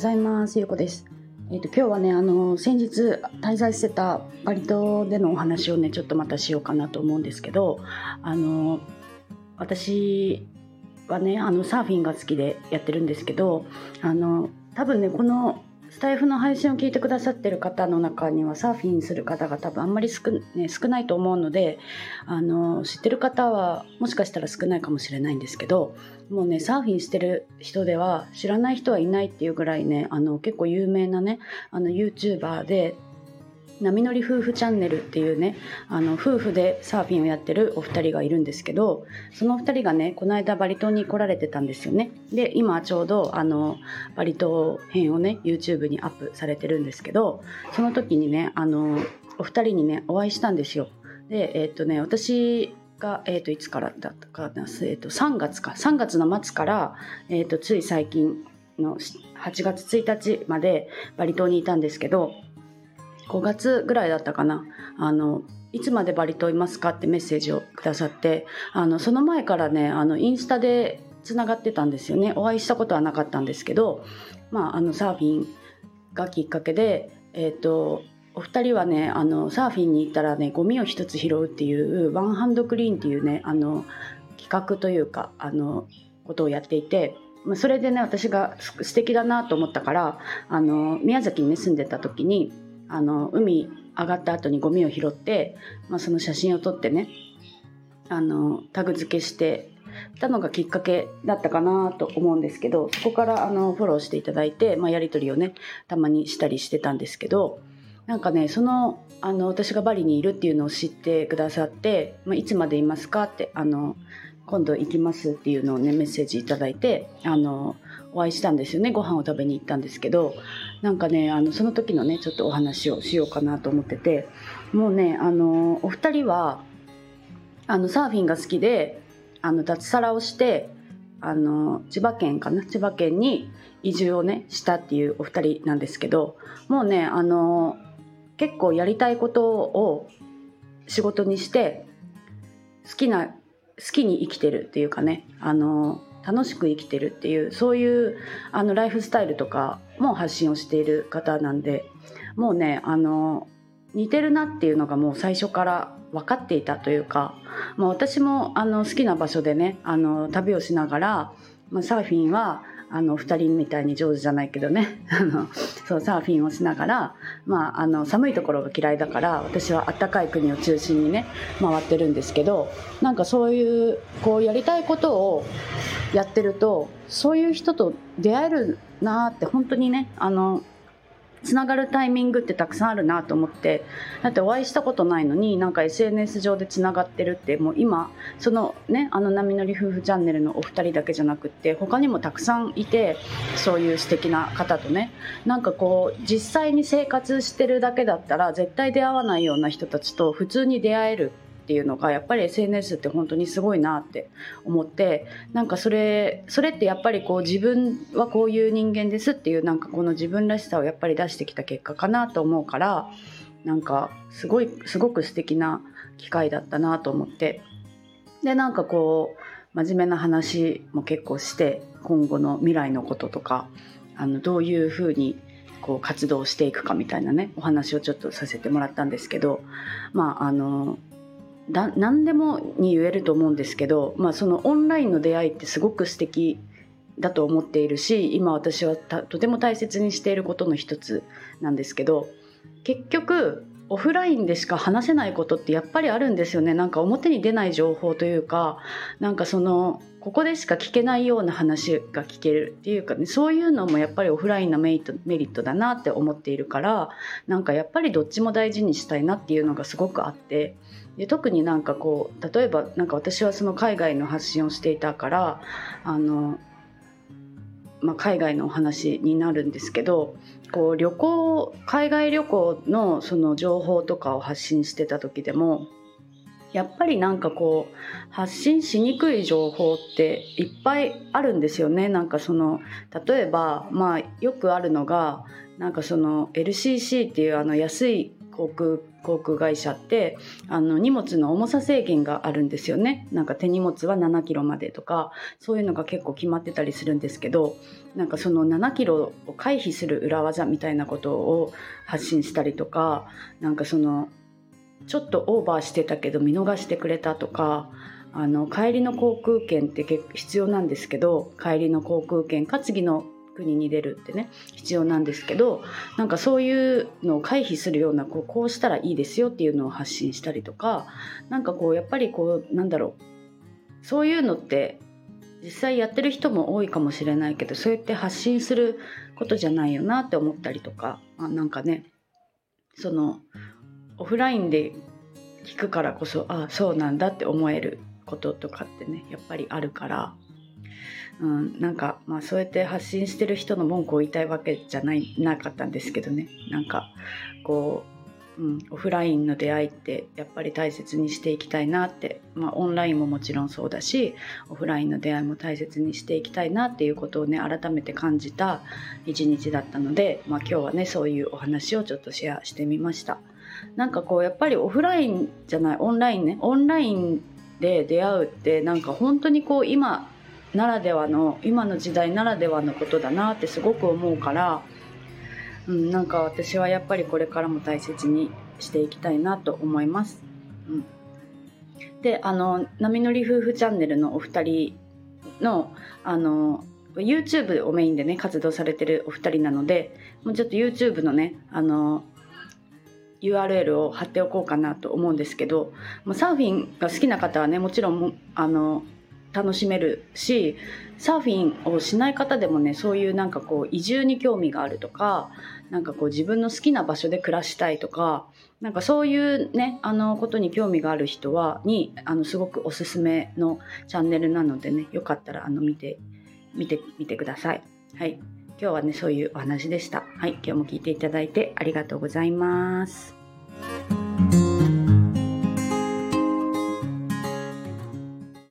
ございます。ゆうこです。えっ、ー、と今日はねあの先日滞在してたバリ島でのお話をねちょっとまたしようかなと思うんですけど、あの私はねあのサーフィンが好きでやってるんですけど、あの多分ねこのスタイフの配信を聞いてくださってる方の中にはサーフィンする方が多分あんまり少,、ね、少ないと思うのであの知ってる方はもしかしたら少ないかもしれないんですけどもうねサーフィンしてる人では知らない人はいないっていうぐらいねあの結構有名なねあの YouTuber で波乗り夫婦チャンネルっていうねあの夫婦でサーフィンをやってるお二人がいるんですけどそのお二人がねこの間バリ島に来られてたんですよね。で今ちょうどあのバリ島編をね YouTube にアップされてるんですけどその時にねあのお二人にねお会いしたんですよ。でえー、っとね私が、えー、といつからだったかな、えー、と3月か。3月の末から、えー、とつい最近の8月1日までバリ島にいたんですけど5月ぐらいだったかな。あのいつまでバリ島いますかってメッセージをくださってあのその前からねあのインスタでつながってたんですよね。お会いしたことはなかったんですけど、まあ、あのサーフィンがきっかけで、えーと、お二人はねあのサーフィンに行ったらねゴミを一つ拾うっていうワンハンドクリーンっていうねあの企画というかあのことをやっていてそれでね私が素敵だなと思ったからあの宮崎に、ね、住んでた時にあの海上がった後にゴミを拾って、まあ、その写真を撮ってねあのタグ付けしてたのがきっかけだったかなと思うんですけどそこからあのフォローしていただいて、まあ、やり取りをねたまにしたりしてたんですけどなんかねそのあの私がバリにいるっていうのを知ってくださって「まあ、いつまでいますか?」ってあの今度行きますっていうのをねメッセージいただいてあのお会いしたんですよね。ご飯を食べに行ったんですけどなんかねあのその時のねちょっとお話をしようかなと思っててもうねあのお二人はあのサーフィンが好きであの脱サラをしてあの千葉県かな？千葉県に移住をねしたっていうお二人なんですけどもうねあの結構やりたいことを仕事にして好きな好きに生きてるっていうかねあの楽しく生きてるっていうそういうあのライフスタイルとかも発信をしている方なんでもうねあの似てるなっていうのがもう最初から分かっていたというか、まあ、私もあの好きな場所でねあの旅をしながら、まあ、サーフィンはあの2人みたいに上手じゃないけどね そうサーフィンをしながら、まあ、あの寒いところが嫌いだから私はあったかい国を中心にね回ってるんですけどなんかそういうこうやりたいことをやってるとそういう人と出会えるなって本当にねあのつながるタイミングってたくさんあるなと思ってだってお会いしたことないのになんか SNS 上でつながってるってもう今そのねあの波乗り夫婦チャンネルのお二人だけじゃなくって他にもたくさんいてそういう素敵な方とね。なんかこう実際に生活してるだけだったら絶対出会わないような人たちと普通に出会えるっていうのがやっぱり SNS って本当にすごいなって思ってなんかそれそれってやっぱりこう自分はこういう人間ですっていうなんかこの自分らしさをやっぱり出してきた結果かなと思うからなんかすごいすごく素敵な機会だったなと思って。でなんかこう真面目な話も結構して今後の未来のこととかあのどういうふうにこう活動していくかみたいなねお話をちょっとさせてもらったんですけどまああの何でもに言えると思うんですけど、まあ、そのオンラインの出会いってすごく素敵だと思っているし今私はとても大切にしていることの一つなんですけど結局オフラインでしか話せないことってやっぱりあるんですよね。なんか表に出ない情報というかなんかそのここでしか聞けないような話が聞けるっていうかね。そういうのもやっぱりオフラインのメリットメリットだなって思っているからなんかやっぱりどっちも大事にしたいなっていうのがすごくあって。で特になんかこう例えばなんか私はその海外の発信をしていたからあの、まあ、海外のお話になるんですけどこう旅行海外旅行のその情報とかを発信してた時でもやっぱりなんかこう発信しにくい情報っていっぱいあるんですよね。なんかその例えばまあよくあるのがなんかその LCC っていうあの安い航空航空会社ってあの荷物の重さ制限があるんですよね。なんか手荷物は7キロまでとかそういうのが結構決まってたりするんですけどなんかその7キロを回避する裏技みたいなことを発信したりとかなんかそのちょっとオーバーしてたけど見逃してくれたとかあの帰りの航空券って必要なんですけど帰りの航空券か次の国に出るってね必要なんですけどなんかそういうのを回避するようなこうこうしたらいいですよっていうのを発信したりとかなんかこうやっぱりこうなんだろうそういうのって実際やってる人も多いかもしれないけどそうやって発信することじゃないよなって思ったりとかあなんかねそのオフラインで聞くからこそああそうなんだって思えることとかってねやっぱりあるから。うん、なんか、まあ、そうやって発信してる人の文句を言いたいわけじゃないなかったんですけどねなんかこう、うん、オフラインの出会いってやっぱり大切にしていきたいなって、まあ、オンラインももちろんそうだしオフラインの出会いも大切にしていきたいなっていうことをね改めて感じた一日だったので、まあ、今日はねそういうお話をちょっとシェアしてみました。なんかこうやっぱりオフラインじゃないオンラインねオンラインで出会うってなんか本当にこう今ならではの今の時代ならではのことだなってすごく思うから、うん、なんか私はやっぱりこれからも大切にしていきたいなと思います。うん、であの波乗り夫婦チャンネルのお二人のあの YouTube をメインでね活動されてるお二人なのでもうちょっと YouTube のねあの URL を貼っておこうかなと思うんですけどサーフィンが好きな方はねもちろんあの楽しめるしサーフィンをしない方でもねそういうなんかこう移住に興味があるとかなんかこう自分の好きな場所で暮らしたいとかなんかそういうねあのことに興味がある人はにあのすごくおすすめのチャンネルなのでねよかったらあの見て見てみてください。はい今日はねそういうお話でした。はい今日も聞いていただいてありがとうございます。